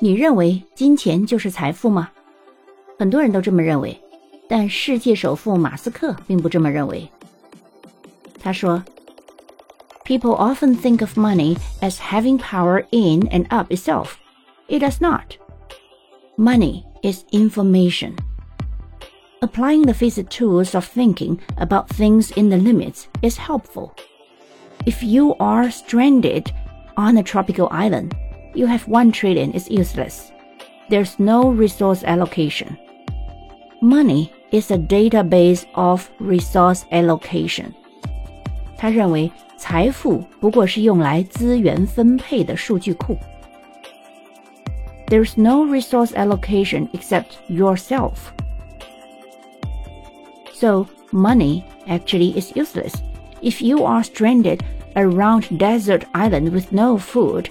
你认为金钱就是财富吗？很多人都这么认为，但世界首富马斯克并不这么认为。他说：“People often think of money as having power in and of itself. It does not. Money is information. Applying the physical tools of thinking about things in the limits is helpful. If you are stranded on a tropical island, you have one trillion is useless. There's no resource allocation. Money is a database of resource allocation. 他认为财富不过是用来资源分配的数据库。There's no resource allocation except yourself. So money actually is useless. If you are stranded around desert island with no food,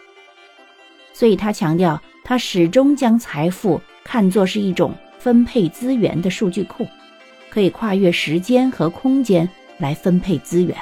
所以他强调，他始终将财富看作是一种分配资源的数据库，可以跨越时间和空间来分配资源。